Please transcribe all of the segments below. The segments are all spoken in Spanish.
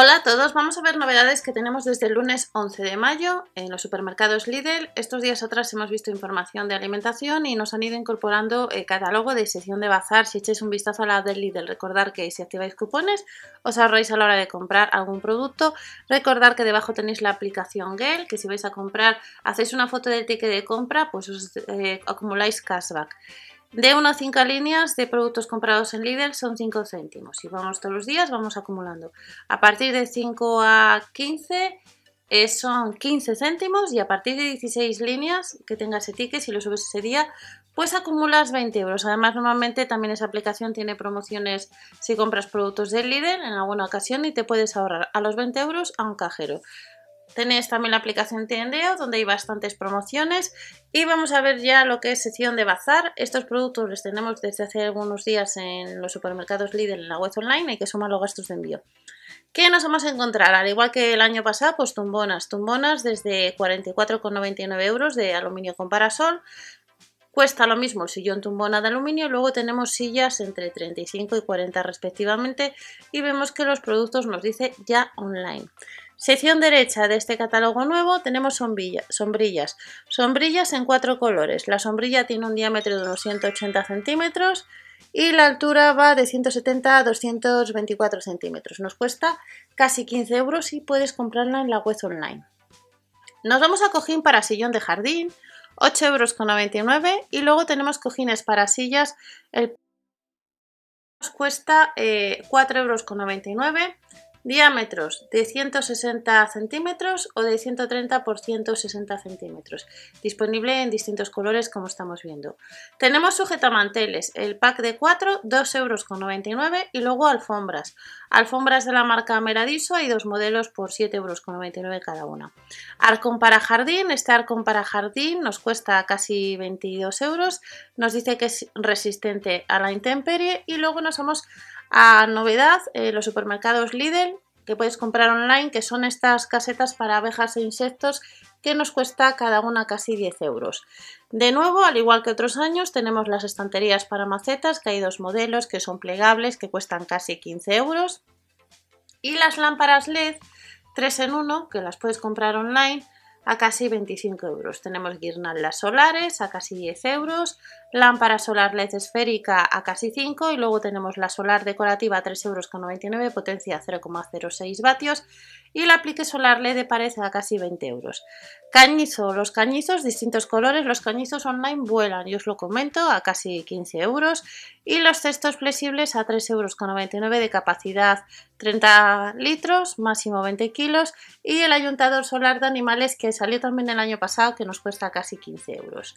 Hola a todos, vamos a ver novedades que tenemos desde el lunes 11 de mayo en los supermercados Lidl. Estos días atrás hemos visto información de alimentación y nos han ido incorporando el catálogo de sección de bazar. Si echáis un vistazo a la del Lidl, recordar que si activáis cupones os ahorráis a la hora de comprar algún producto. Recordar que debajo tenéis la aplicación Gel, que si vais a comprar, hacéis una foto del ticket de compra, pues os eh, acumuláis cashback. De 1 a 5 líneas de productos comprados en Lidl son 5 céntimos. Si vamos todos los días, vamos acumulando. A partir de 5 a 15 eh, son 15 céntimos y a partir de 16 líneas que tengas ticket, si lo subes ese día, pues acumulas 20 euros. Además, normalmente también esa aplicación tiene promociones si compras productos del Lidl en alguna ocasión y te puedes ahorrar a los 20 euros a un cajero. Tenéis también la aplicación Tiendeo donde hay bastantes promociones y vamos a ver ya lo que es sección de bazar. Estos productos los tenemos desde hace algunos días en los supermercados Lidl en la web online, hay que sumar los gastos de envío. ¿Qué nos vamos a encontrar? Al igual que el año pasado, pues tumbonas. Tumbonas desde 44,99 euros de aluminio con parasol. Cuesta lo mismo el sillón tumbona de aluminio. Luego tenemos sillas entre 35 y 40 respectivamente. Y vemos que los productos nos dice ya online. Sección derecha de este catálogo nuevo tenemos sombrillas. Sombrillas en cuatro colores. La sombrilla tiene un diámetro de unos 180 centímetros y la altura va de 170 a 224 centímetros. Nos cuesta casi 15 euros y puedes comprarla en la web online. Nos vamos a cojín para sillón de jardín, 8,99 euros y luego tenemos cojines para sillas. El nos cuesta eh, 4,99 euros Diámetros de 160 centímetros o de 130 por 160 centímetros. Disponible en distintos colores como estamos viendo. Tenemos sujetamanteles, el pack de 4, 2,99 euros y luego alfombras. Alfombras de la marca Meradiso, hay dos modelos por 7,99 euros cada una. Arcón para jardín, este arcón para jardín nos cuesta casi 22 euros. Nos dice que es resistente a la intemperie y luego nos vamos a novedad, eh, los supermercados Lidl que puedes comprar online, que son estas casetas para abejas e insectos que nos cuesta cada una casi 10 euros. De nuevo, al igual que otros años, tenemos las estanterías para macetas, que hay dos modelos que son plegables, que cuestan casi 15 euros. Y las lámparas LED 3 en 1, que las puedes comprar online, a casi 25 euros. Tenemos guirnaldas solares a casi 10 euros, lámpara solar LED esférica a casi 5 y luego tenemos la solar decorativa a 3,99 euros, potencia 0,06 vatios y el aplique solar LED de a casi 20 euros. Cañizo, los cañizos, distintos colores, los cañizos online vuelan, yo os lo comento, a casi 15 euros y los cestos flexibles a 3,99 euros de capacidad 30 litros, máximo 20 kilos y el ayuntador solar de animales que salió también el año pasado que nos cuesta casi 15 euros.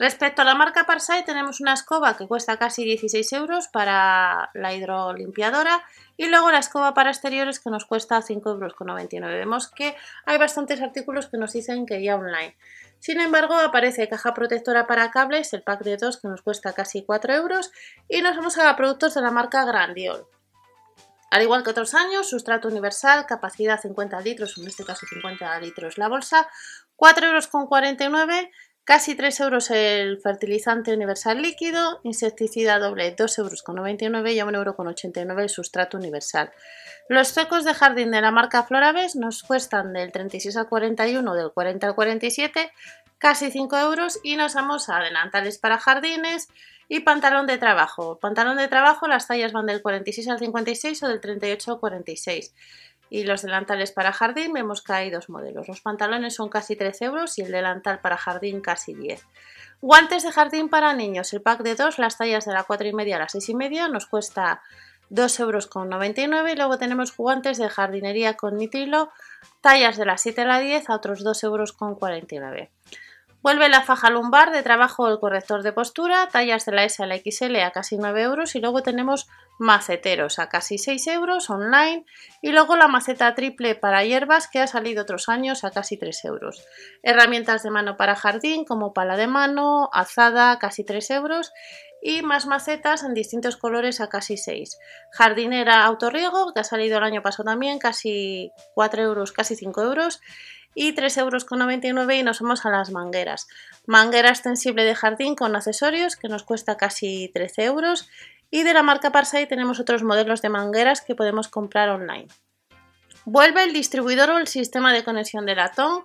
Respecto a la marca Parsai tenemos una escoba que cuesta casi 16 euros para la hidrolimpiadora y luego la escoba para exteriores que nos cuesta 5,99 euros. Vemos que hay bastantes artículos que nos dicen que ya online. Sin embargo, aparece caja protectora para cables, el pack de 2 que nos cuesta casi 4 euros y nos vamos a productos de la marca Grandiol. Al igual que otros años, sustrato universal, capacidad 50 litros, en este caso 50 litros la bolsa, 4,49 euros Casi 3 euros el fertilizante universal líquido, insecticida doble 2,99 euros y a 1,89 euro el sustrato universal. Los secos de jardín de la marca Floraves nos cuestan del 36 al 41, del 40 al 47, casi 5 euros y nos vamos a adelantales para jardines y pantalón de trabajo. Pantalón de trabajo las tallas van del 46 al 56 o del 38 al 46 y los delantales para jardín vemos que hay dos modelos. Los pantalones son casi 13 euros y el delantal para jardín casi 10. Guantes de jardín para niños, el pack de dos, las tallas de la 4 y media a la 6 y media nos cuesta 2,99 euros y luego tenemos guantes de jardinería con nitrilo, tallas de la 7 a la 10 a otros 2,49 euros. Vuelve la faja lumbar de trabajo el corrector de postura, tallas de la S a la XL a casi 9 euros y luego tenemos maceteros a casi 6 euros online y luego la maceta triple para hierbas que ha salido otros años a casi 3 euros. Herramientas de mano para jardín como pala de mano, azada, casi 3 euros y más macetas en distintos colores a casi 6. Jardinera autorriego, que ha salido el año pasado también, casi 4 euros, casi 5 euros. Y 3,99 euros y nos vamos a las mangueras. Manguera extensible de jardín con accesorios que nos cuesta casi 13 euros. Y de la marca Parsai tenemos otros modelos de mangueras que podemos comprar online. Vuelve el distribuidor o el sistema de conexión de latón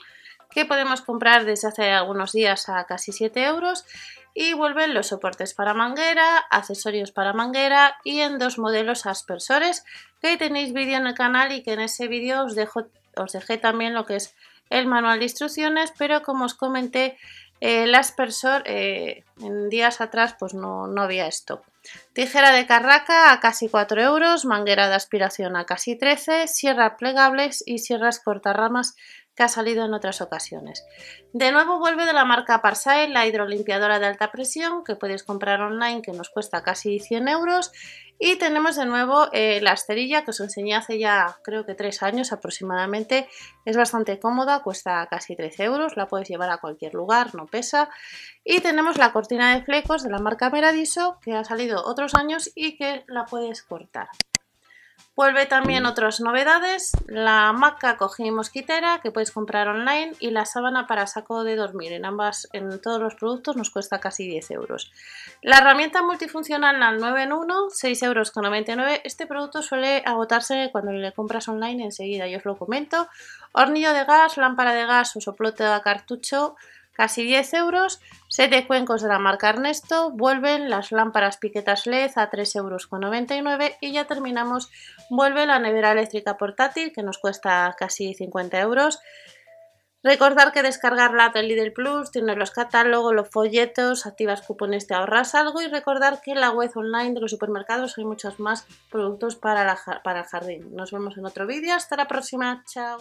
que podemos comprar desde hace algunos días a casi 7 euros y vuelven los soportes para manguera, accesorios para manguera y en dos modelos aspersores que tenéis vídeo en el canal y que en ese vídeo os, dejé también lo que es el manual de instrucciones pero como os comenté el aspersor eh, en días atrás pues no, no había esto. Tijera de carraca a casi 4 euros, manguera de aspiración a casi 13, sierras plegables y sierras cortarramas que ha salido en otras ocasiones. De nuevo vuelve de la marca Parsail la hidrolimpiadora de alta presión que podéis comprar online que nos cuesta casi 100 euros y tenemos de nuevo eh, la esterilla que os enseñé hace ya creo que 3 años aproximadamente. Es bastante cómoda, cuesta casi 13 euros, la puedes llevar a cualquier lugar, no pesa. Y tenemos la cortina de flecos de la marca Meradiso que ha salido otros años y que la puedes cortar. Vuelve también otras novedades, la maca cojín mosquitera que puedes comprar online y la sábana para saco de dormir. En ambas, en todos los productos nos cuesta casi 10 euros. La herramienta multifuncional al 9 en 1, 6,99 euros. Este producto suele agotarse cuando le compras online enseguida, yo os lo comento. Hornillo de gas, lámpara de gas o soplote de cartucho casi 10 euros. Set cuencos de la marca Ernesto. Vuelven las lámparas piquetas LED a 3,99 euros. Y ya terminamos. Vuelve la nevera eléctrica portátil que nos cuesta casi 50 euros. Recordar que descargar la del Lidl Plus, tiene los catálogos, los folletos, activas cupones, te ahorras algo y recordar que en la web online de los supermercados hay muchos más productos para, para el jardín. Nos vemos en otro vídeo, hasta la próxima, chao.